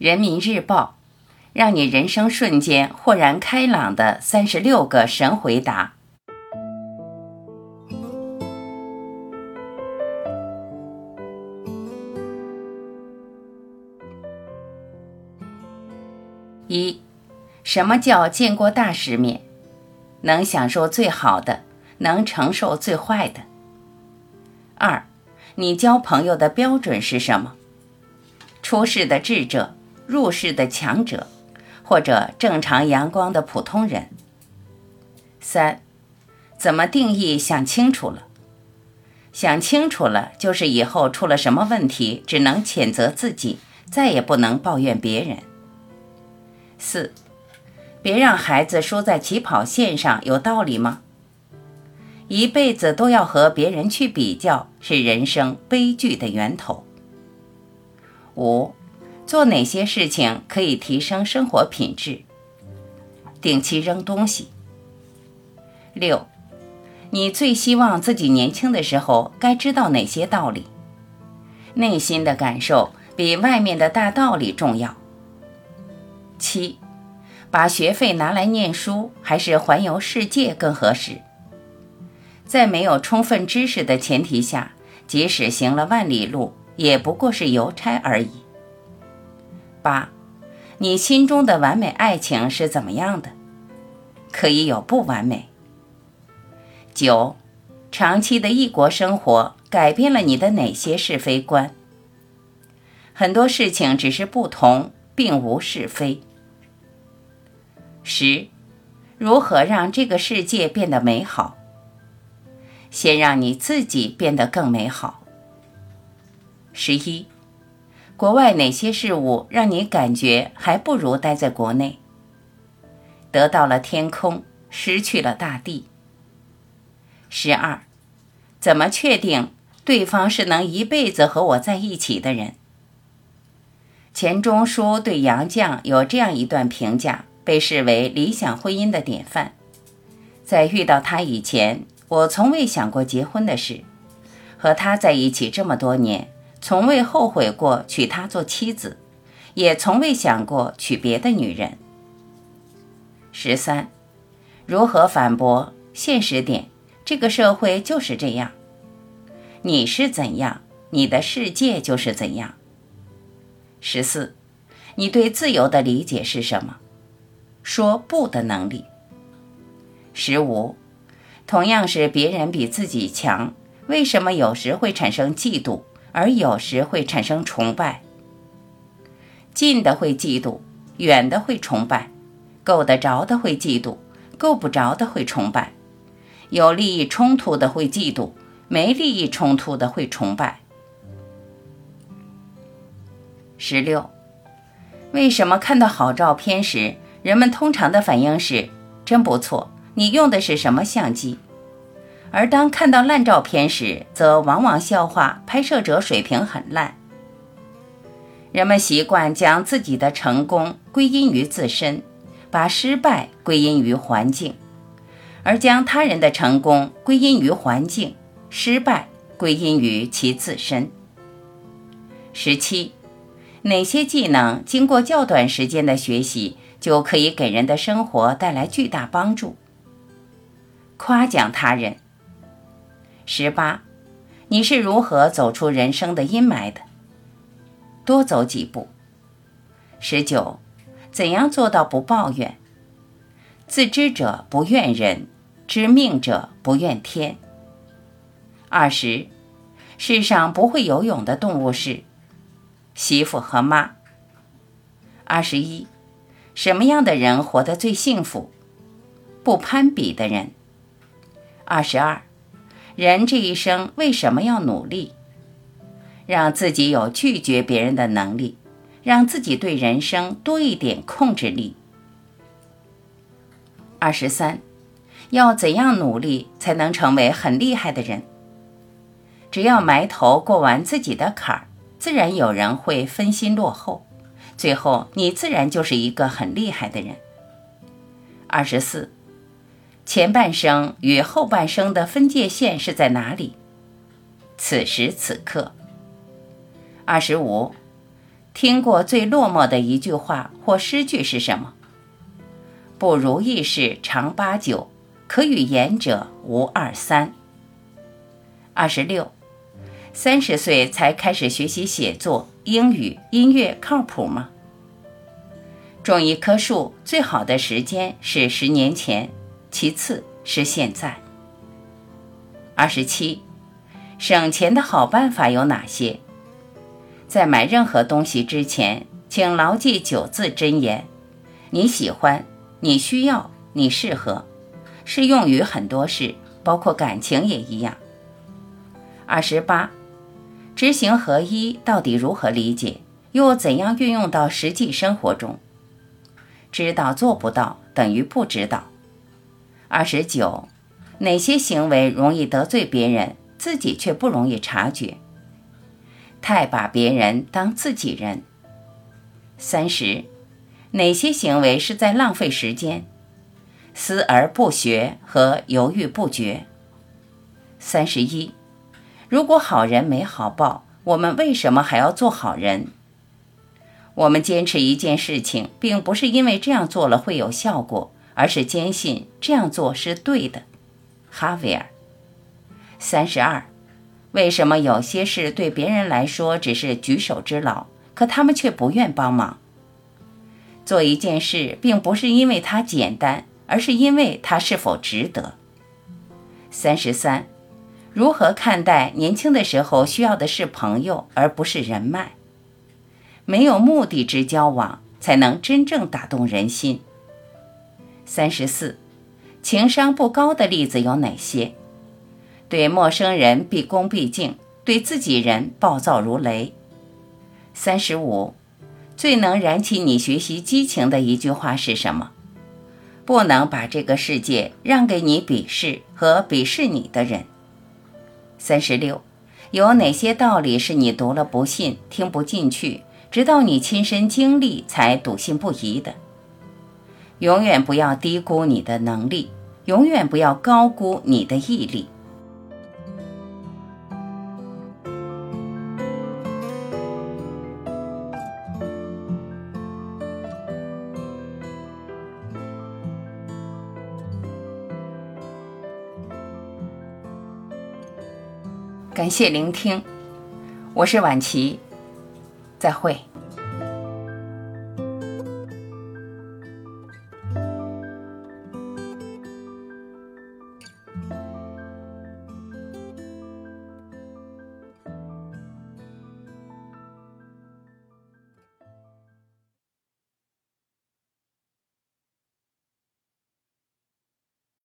人民日报，让你人生瞬间豁然开朗的三十六个神回答。一，什么叫见过大世面？能享受最好的，能承受最坏的。二，你交朋友的标准是什么？出世的智者。入世的强者，或者正常阳光的普通人。三，怎么定义？想清楚了，想清楚了，就是以后出了什么问题，只能谴责自己，再也不能抱怨别人。四，别让孩子输在起跑线上，有道理吗？一辈子都要和别人去比较，是人生悲剧的源头。五。做哪些事情可以提升生活品质？定期扔东西。六，你最希望自己年轻的时候该知道哪些道理？内心的感受比外面的大道理重要。七，把学费拿来念书还是环游世界更合适？在没有充分知识的前提下，即使行了万里路，也不过是邮差而已。八，你心中的完美爱情是怎么样的？可以有不完美。九，长期的异国生活改变了你的哪些是非观？很多事情只是不同，并无是非。十，如何让这个世界变得美好？先让你自己变得更美好。十一。国外哪些事物让你感觉还不如待在国内？得到了天空，失去了大地。十二，怎么确定对方是能一辈子和我在一起的人？钱钟书对杨绛有这样一段评价，被视为理想婚姻的典范。在遇到他以前，我从未想过结婚的事。和他在一起这么多年。从未后悔过娶她做妻子，也从未想过娶别的女人。十三，如何反驳？现实点，这个社会就是这样。你是怎样，你的世界就是怎样。十四，你对自由的理解是什么？说不的能力。十五，同样是别人比自己强，为什么有时会产生嫉妒？而有时会产生崇拜，近的会嫉妒，远的会崇拜，够得着的会嫉妒，够不着的会崇拜，有利益冲突的会嫉妒，没利益冲突的会崇拜。十六，为什么看到好照片时，人们通常的反应是真不错？你用的是什么相机？而当看到烂照片时，则往往笑话拍摄者水平很烂。人们习惯将自己的成功归因于自身，把失败归因于环境，而将他人的成功归因于环境，失败归因于其自身。十七，哪些技能经过较短时间的学习，就可以给人的生活带来巨大帮助？夸奖他人。十八，你是如何走出人生的阴霾的？多走几步。十九，怎样做到不抱怨？自知者不怨人，知命者不怨天。二十，世上不会游泳的动物是媳妇和妈。二十一，什么样的人活得最幸福？不攀比的人。二十二。人这一生为什么要努力？让自己有拒绝别人的能力，让自己对人生多一点控制力。二十三，要怎样努力才能成为很厉害的人？只要埋头过完自己的坎儿，自然有人会分心落后，最后你自然就是一个很厉害的人。二十四。前半生与后半生的分界线是在哪里？此时此刻。二十五，听过最落寞的一句话或诗句是什么？不如意事常八九，可与言者无二三。二十六，三十岁才开始学习写作、英语、音乐，靠谱吗？种一棵树最好的时间是十年前，其次是现在。二十七，省钱的好办法有哪些？在买任何东西之前，请牢记九字真言：你喜欢，你需要，你适合，适用于很多事，包括感情也一样。二十八，知行合一到底如何理解？又怎样运用到实际生活中？知道做不到等于不知道。二十九，哪些行为容易得罪别人，自己却不容易察觉？太把别人当自己人。三十，哪些行为是在浪费时间？思而不学和犹豫不决。三十一，如果好人没好报，我们为什么还要做好人？我们坚持一件事情，并不是因为这样做了会有效果，而是坚信这样做是对的。哈维尔。三十二，为什么有些事对别人来说只是举手之劳，可他们却不愿帮忙？做一件事，并不是因为它简单，而是因为它是否值得。三十三，如何看待年轻的时候需要的是朋友，而不是人脉？没有目的之交往，才能真正打动人心。三十四，情商不高的例子有哪些？对陌生人毕恭毕敬，对自己人暴躁如雷。三十五，最能燃起你学习激情的一句话是什么？不能把这个世界让给你鄙视和鄙视你的人。三十六，有哪些道理是你读了不信、听不进去？直到你亲身经历，才笃信不疑的。永远不要低估你的能力，永远不要高估你的毅力。感谢聆听，我是婉琪。再会。